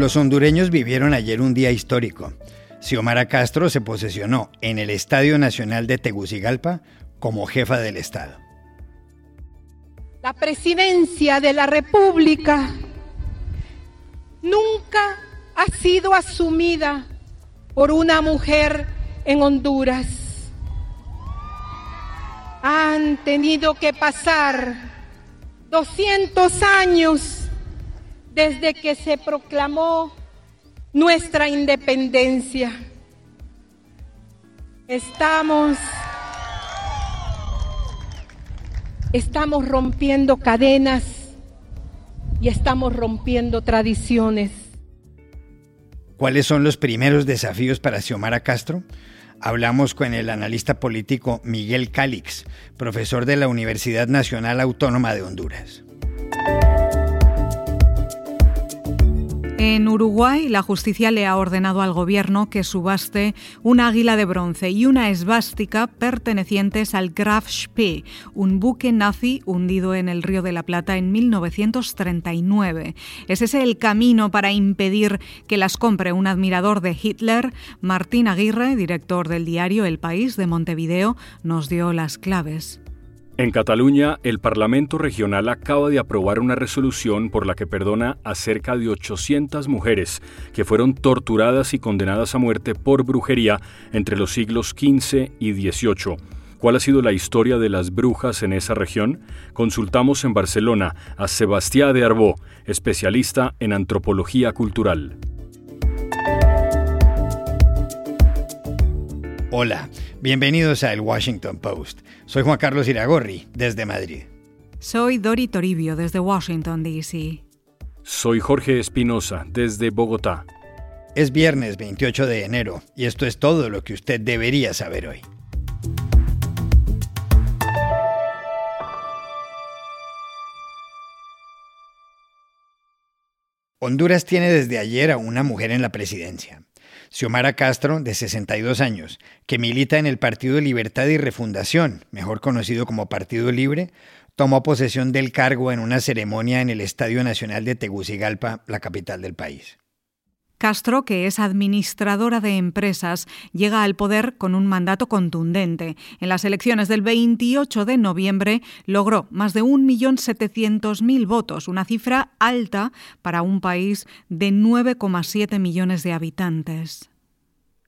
Los hondureños vivieron ayer un día histórico. Xiomara Castro se posesionó en el Estadio Nacional de Tegucigalpa como jefa del Estado. La presidencia de la República nunca ha sido asumida por una mujer en Honduras. Han tenido que pasar 200 años desde que se proclamó nuestra independencia. Estamos estamos rompiendo cadenas y estamos rompiendo tradiciones. ¿Cuáles son los primeros desafíos para Xiomara Castro? Hablamos con el analista político Miguel Calix, profesor de la Universidad Nacional Autónoma de Honduras. En Uruguay, la justicia le ha ordenado al gobierno que subaste un águila de bronce y una esvástica pertenecientes al Graf Spee, un buque nazi hundido en el Río de la Plata en 1939. ¿Es ese el camino para impedir que las compre un admirador de Hitler? Martín Aguirre, director del diario El País de Montevideo, nos dio las claves. En Cataluña, el Parlamento Regional acaba de aprobar una resolución por la que perdona a cerca de 800 mujeres que fueron torturadas y condenadas a muerte por brujería entre los siglos XV y XVIII. ¿Cuál ha sido la historia de las brujas en esa región? Consultamos en Barcelona a Sebastián de Arbó, especialista en antropología cultural. Hola, bienvenidos a El Washington Post. Soy Juan Carlos Iragorri, desde Madrid. Soy Dori Toribio, desde Washington, D.C. Soy Jorge Espinosa, desde Bogotá. Es viernes 28 de enero y esto es todo lo que usted debería saber hoy. Honduras tiene desde ayer a una mujer en la presidencia. Xiomara Castro, de 62 años, que milita en el Partido Libertad y Refundación, mejor conocido como Partido Libre, tomó posesión del cargo en una ceremonia en el Estadio Nacional de Tegucigalpa, la capital del país. Castro, que es administradora de empresas, llega al poder con un mandato contundente. En las elecciones del 28 de noviembre logró más de 1.700.000 votos, una cifra alta para un país de 9,7 millones de habitantes.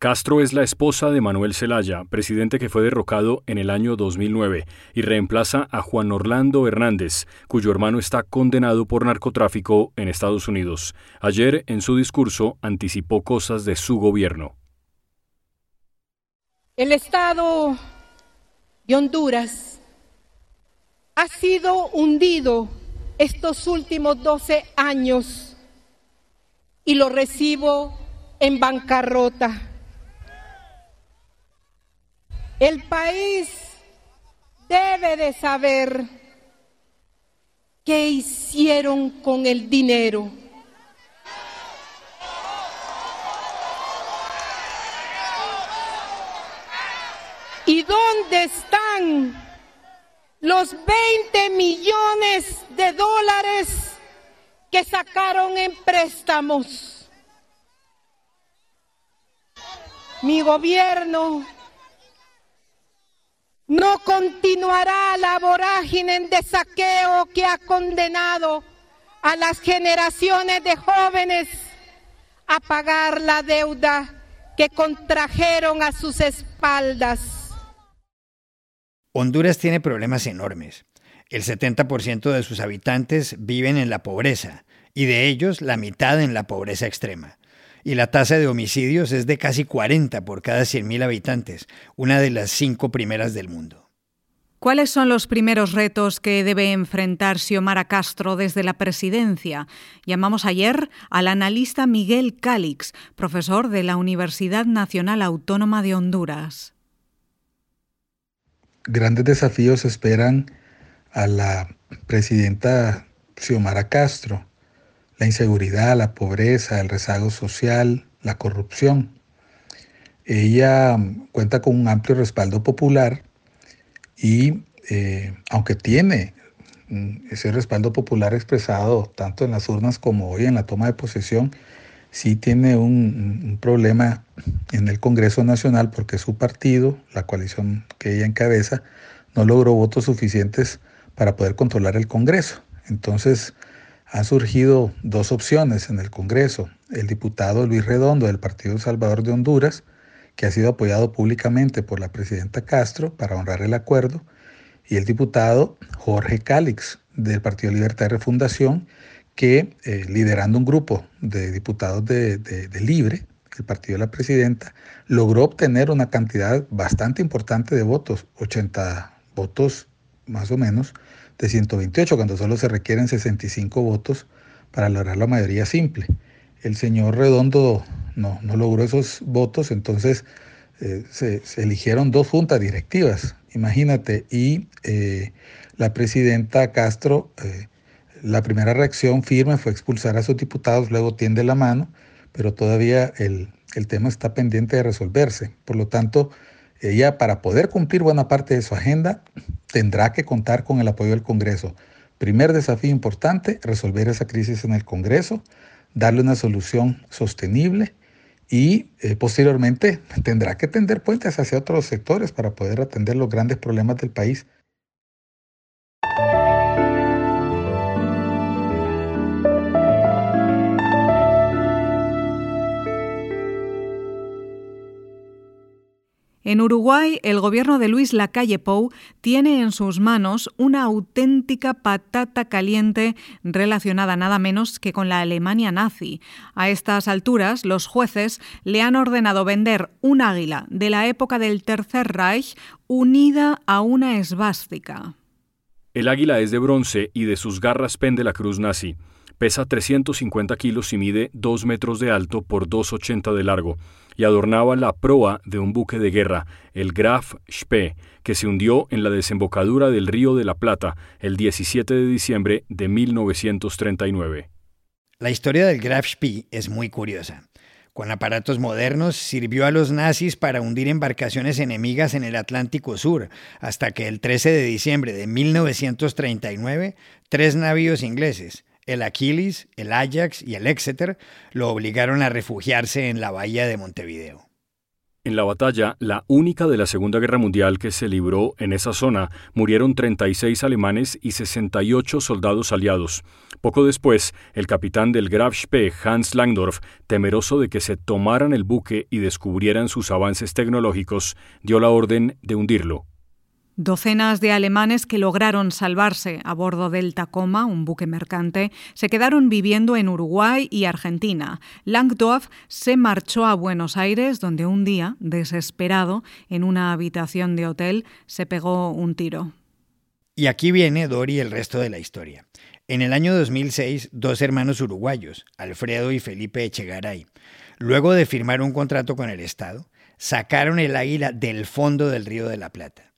Castro es la esposa de Manuel Zelaya, presidente que fue derrocado en el año 2009, y reemplaza a Juan Orlando Hernández, cuyo hermano está condenado por narcotráfico en Estados Unidos. Ayer, en su discurso, anticipó cosas de su gobierno. El Estado de Honduras ha sido hundido estos últimos 12 años y lo recibo en bancarrota el país debe de saber qué hicieron con el dinero. ¿Y dónde están los 20 millones de dólares que sacaron en préstamos? Mi gobierno no continuará la vorágine de saqueo que ha condenado a las generaciones de jóvenes a pagar la deuda que contrajeron a sus espaldas. Honduras tiene problemas enormes. El 70% de sus habitantes viven en la pobreza y de ellos la mitad en la pobreza extrema y la tasa de homicidios es de casi 40 por cada 100.000 habitantes, una de las cinco primeras del mundo. ¿Cuáles son los primeros retos que debe enfrentar Xiomara Castro desde la presidencia? Llamamos ayer al analista Miguel Calix, profesor de la Universidad Nacional Autónoma de Honduras. Grandes desafíos esperan a la presidenta Xiomara Castro la inseguridad, la pobreza, el rezago social, la corrupción. Ella cuenta con un amplio respaldo popular y eh, aunque tiene ese respaldo popular expresado tanto en las urnas como hoy en la toma de posesión, sí tiene un, problema en el Congreso Nacional porque su partido, la coalición que ella encabeza, no logró votos suficientes para poder controlar el Congreso. Entonces, han surgido dos opciones en el Congreso. El diputado Luis Redondo del Partido Salvador de Honduras, que ha sido apoyado públicamente por la presidenta Castro para honrar el acuerdo, y el diputado Jorge Cálix del Partido Libertad y Refundación, que eh, liderando un grupo de diputados de, de, Libre, el partido de la presidenta, logró obtener una cantidad bastante importante de votos, 80 votos más o menos, de 128, cuando solo se requieren 65 votos para lograr la mayoría simple. El señor Redondo no, no logró esos votos, entonces eh, se, eligieron dos juntas directivas, imagínate, y eh, la presidenta Castro la primera reacción firme fue expulsar a sus diputados, luego tiende la mano, pero todavía el, tema está pendiente de resolverse. Por lo tanto, ella para poder cumplir buena parte de su agenda tendrá que contar con el apoyo del Congreso. Primer desafío importante, resolver esa crisis en el Congreso, darle una solución sostenible y eh, posteriormente tendrá que tender puentes hacia otros sectores para poder atender los grandes problemas del país. En Uruguay, el gobierno de Luis Lacalle Pou tiene en sus manos una auténtica patata caliente relacionada nada menos que con la Alemania nazi. A estas alturas, los jueces le han ordenado vender un águila de la época del Tercer Reich unida a una esvástica. El águila es de bronce y de sus garras pende la cruz nazi. Pesa 350 kilos y mide 2 metros de alto por 2,80 de largo, y adornaba la proa de un buque de guerra, el Graf Spee, que se hundió en la desembocadura del Río de la Plata el 17 de diciembre de 1939. La historia del Graf Spee es muy curiosa. Con aparatos modernos sirvió a los nazis para hundir embarcaciones enemigas en el Atlántico Sur, hasta que el 13 de diciembre de 1939, tres navíos ingleses, el Achilles, el Ajax y el Exeter lo obligaron a refugiarse en la bahía de Montevideo. En la batalla, la única de la Segunda Guerra Mundial que se libró en esa zona, murieron 36 alemanes y 68 soldados aliados. Poco después, el capitán del Graf Spee, Hans Langdorf, temeroso de que se tomaran el buque y descubrieran sus avances tecnológicos, dio la orden de hundirlo. Docenas de alemanes que lograron salvarse a bordo del Tacoma, un buque mercante, se quedaron viviendo en Uruguay y Argentina. Langdorf se marchó a Buenos Aires, donde un día, desesperado, en una habitación de hotel, se pegó un tiro. Y aquí viene Dori el resto de la historia. En el año 2006, dos hermanos uruguayos, Alfredo y Felipe Echegaray, luego de firmar un contrato con el Estado, sacaron el águila del fondo del Río de la Plata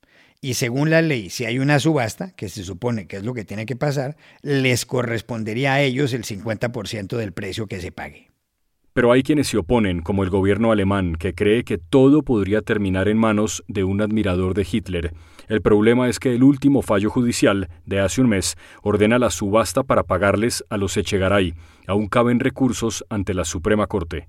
y según la ley, si hay una subasta, que se supone que es lo que tiene que pasar, les correspondería a ellos el 50% del precio que se pague. Pero hay quienes se oponen, como el gobierno alemán, que cree que todo podría terminar en manos de un admirador de Hitler. El problema es que el último fallo judicial, de hace un mes, ordena la subasta para pagarles a los Echegaray. Aún caben recursos ante la Suprema Corte.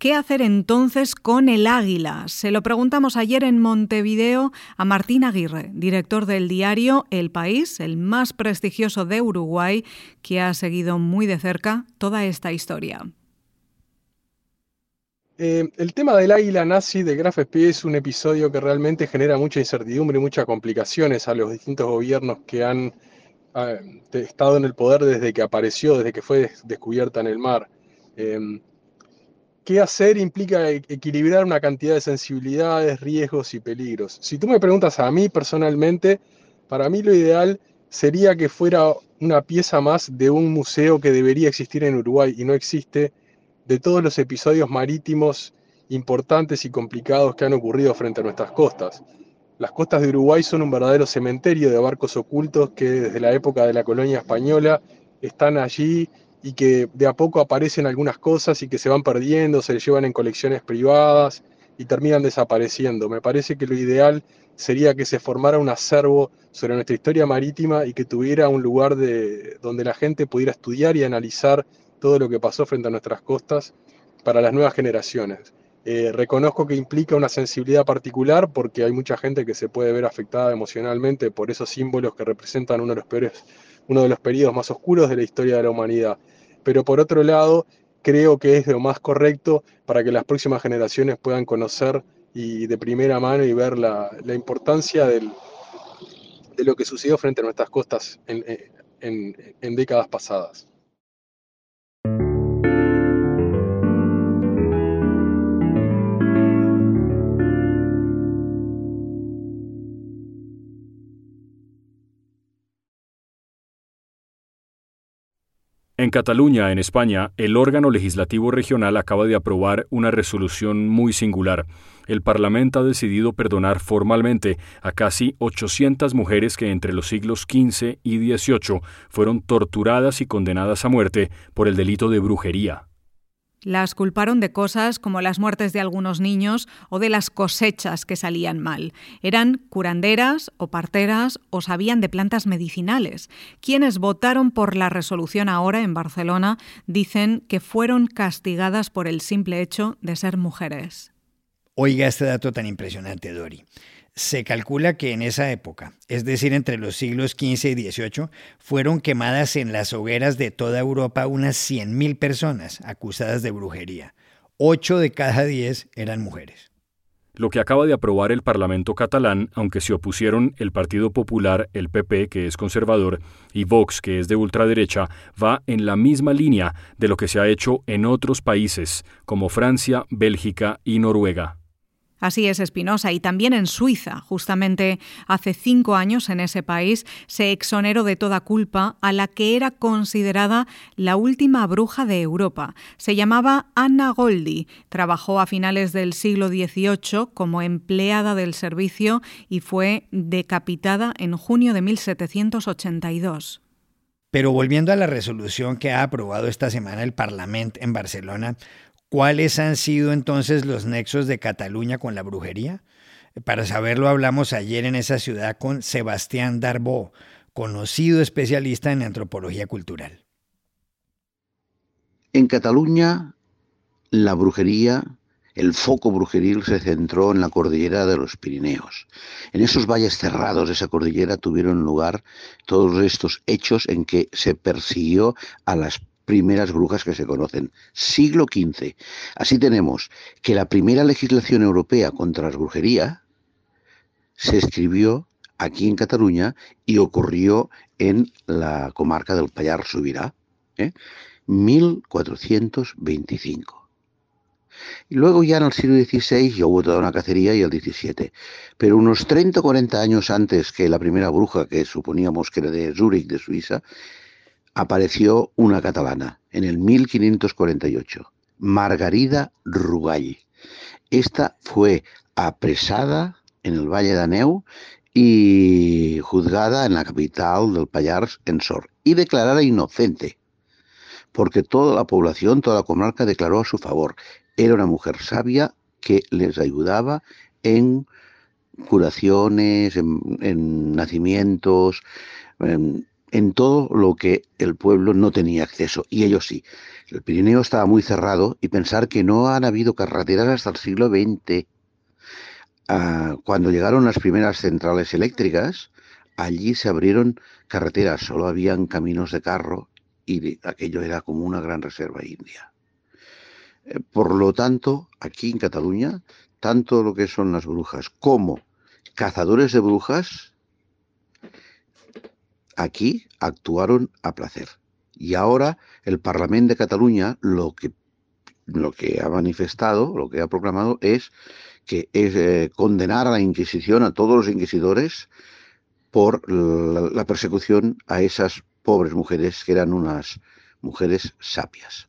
¿Qué hacer entonces con el águila? Se lo preguntamos ayer en Montevideo a Martín Aguirre, director del diario El País, el más prestigioso de Uruguay, que ha seguido muy de cerca toda esta historia. Eh, el tema del águila nazi de Graf es un episodio que realmente genera mucha incertidumbre y muchas complicaciones a los distintos gobiernos que han ah, estado en el poder desde que apareció, desde que fue descubierta en el mar. Eh, qué hacer implica e-, equilibrar una cantidad de sensibilidades, riesgos y peligros. Si tú me preguntas a mí personalmente, para mí lo ideal sería que fuera una pieza más de un museo que debería existir en Uruguay y no existe, de todos los episodios marítimos importantes y complicados que han ocurrido frente a nuestras costas. Las costas de Uruguay son un verdadero cementerio de barcos ocultos que desde la época de la colonia española están allí y que de a poco aparecen algunas cosas y que se van perdiendo, se llevan en colecciones privadas y terminan desapareciendo. Me parece que lo ideal sería que se formara un acervo sobre nuestra historia marítima y que tuviera un lugar de, donde la gente pudiera estudiar y analizar todo lo que pasó frente a nuestras costas para las nuevas generaciones. Eh, reconozco que implica una sensibilidad particular porque hay mucha gente que se puede ver afectada emocionalmente por esos símbolos que representan uno de los peores, uno de los periodos más oscuros de la historia de la humanidad. Pero por otro lado, creo que es lo más correcto para que las próximas generaciones puedan conocer y de primera mano y ver la, importancia de lo que sucedió frente a nuestras costas en décadas pasadas. En Cataluña, en España, el órgano legislativo regional acaba de aprobar una resolución muy singular. El Parlamento ha decidido perdonar formalmente a casi 800 mujeres que entre los siglos XV y XVIII fueron torturadas y condenadas a muerte por el delito de brujería. Las culparon de cosas como las muertes de algunos niños o de las cosechas que salían mal. Eran curanderas o parteras o sabían de plantas medicinales. Quienes votaron por la resolución ahora en Barcelona dicen que fueron castigadas por el simple hecho de ser mujeres. Oiga este dato tan impresionante, Dori. Se calcula que en esa época, es decir, entre los siglos XV y XVIII, fueron quemadas en las hogueras de toda Europa unas 100.000 personas acusadas de brujería. Ocho de cada diez eran mujeres. Lo que acaba de aprobar el Parlamento catalán, aunque se opusieron el Partido Popular, el PP, que es conservador, y Vox, que es de ultraderecha, va en la misma línea de lo que se ha hecho en otros países, como Francia, Bélgica y Noruega. Así es Espinosa. Y también en Suiza, justamente hace cinco años en ese país, se exoneró de toda culpa a la que era considerada la última bruja de Europa. Se llamaba Anna Goldi. Trabajó a finales del siglo XVIII como empleada del servicio y fue decapitada en junio de 1782. Pero volviendo a la resolución que ha aprobado esta semana el Parlamento en Barcelona, ¿Cuáles han sido entonces los nexos de Cataluña con la brujería? Para saberlo hablamos ayer en esa ciudad con Sebastián Darbó, conocido especialista en antropología cultural. En Cataluña, la brujería, el foco brujeril se centró en la cordillera de los Pirineos. En esos valles cerrados de esa cordillera tuvieron lugar todos estos hechos en que se persiguió a las primeras brujas que se conocen. Siglo XV. Así tenemos que la primera legislación europea contra la brujería se escribió aquí en Cataluña y ocurrió en la comarca del Payar Subirá, ¿eh? 1425. Y luego ya en el siglo XVI ya hubo toda una cacería y el XVII. Pero unos 30 o 40 años antes que la primera bruja, que suponíamos que era de Zúrich, de Suiza, apareció una catalana en el 1548, Margarida Rugall. Esta fue apresada en el Valle de Aneu y juzgada en la capital del Pallars, en Sor, y declarada inocente, porque toda la población, toda la comarca declaró a su favor. Era una mujer sabia que les ayudaba en curaciones, en, nacimientos, en todo lo que el pueblo no tenía acceso, y ellos sí. El Pirineo estaba muy cerrado y pensar que no han habido carreteras hasta el siglo XX. Ah, cuando llegaron las primeras centrales eléctricas, allí se abrieron carreteras, solo habían caminos de carro y aquello era como una gran reserva india. Eh, por lo tanto, aquí en Cataluña, tanto lo que son las brujas como cazadores de brujas Aquí actuaron a placer. Y ahora el Parlamento de Cataluña lo que, lo que ha manifestado, lo que ha proclamado es que es eh, condenar a la Inquisición, a todos los inquisidores, por la persecución a esas pobres mujeres que eran unas mujeres sapias.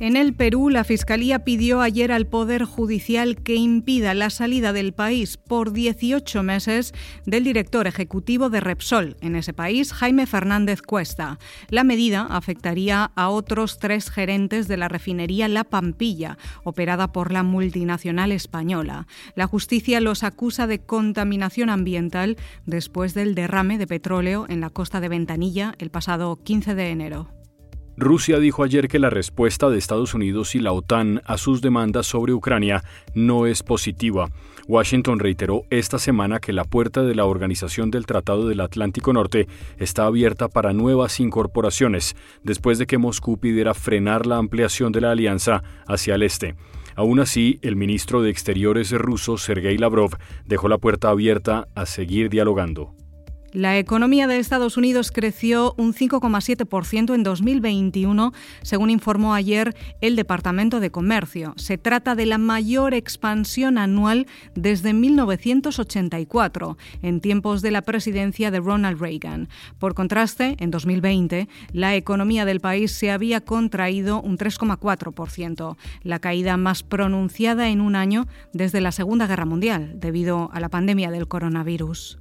En el Perú, la Fiscalía pidió ayer al Poder Judicial que impida la salida del país por 18 meses del director ejecutivo de Repsol en ese país, Jaime Fernández Cuesta. La medida afectaría a otros tres gerentes de la refinería La Pampilla, operada por la multinacional española. La justicia los acusa de contaminación ambiental después del derrame de petróleo en la costa de Ventanilla el pasado 15 de enero. Rusia dijo ayer que la respuesta de Estados Unidos y la OTAN a sus demandas sobre Ucrania no es positiva. Washington reiteró esta semana que la puerta de la Organización del Tratado del Atlántico Norte está abierta para nuevas incorporaciones, después de que Moscú pidiera frenar la ampliación de la alianza hacia el este. Aún así, el ministro de Exteriores ruso, Sergei Lavrov, dejó la puerta abierta a seguir dialogando. La economía de Estados Unidos creció un 5,7% en 2021, según informó ayer el Departamento de Comercio. Se trata de la mayor expansión anual desde 1984, en tiempos de la presidencia de Ronald Reagan. Por contraste, en 2020, la economía del país se había contraído un 3,4%, la caída más pronunciada en un año desde la Segunda Guerra Mundial, debido a la pandemia del coronavirus.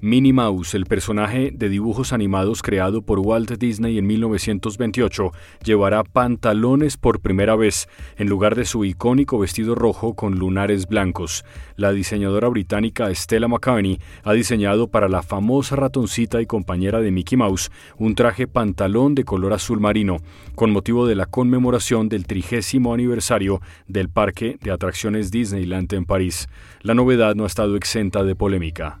Minnie Mouse, el personaje de dibujos animados creado por Walt Disney en 1928, llevará pantalones por primera vez en lugar de su icónico vestido rojo con lunares blancos. La diseñadora británica Stella McCartney ha diseñado para la famosa ratoncita y compañera de Mickey Mouse un traje pantalón de color azul marino, con motivo de la conmemoración del trigésimo aniversario del parque de atracciones Disneyland en París. La novedad no ha estado exenta de polémica.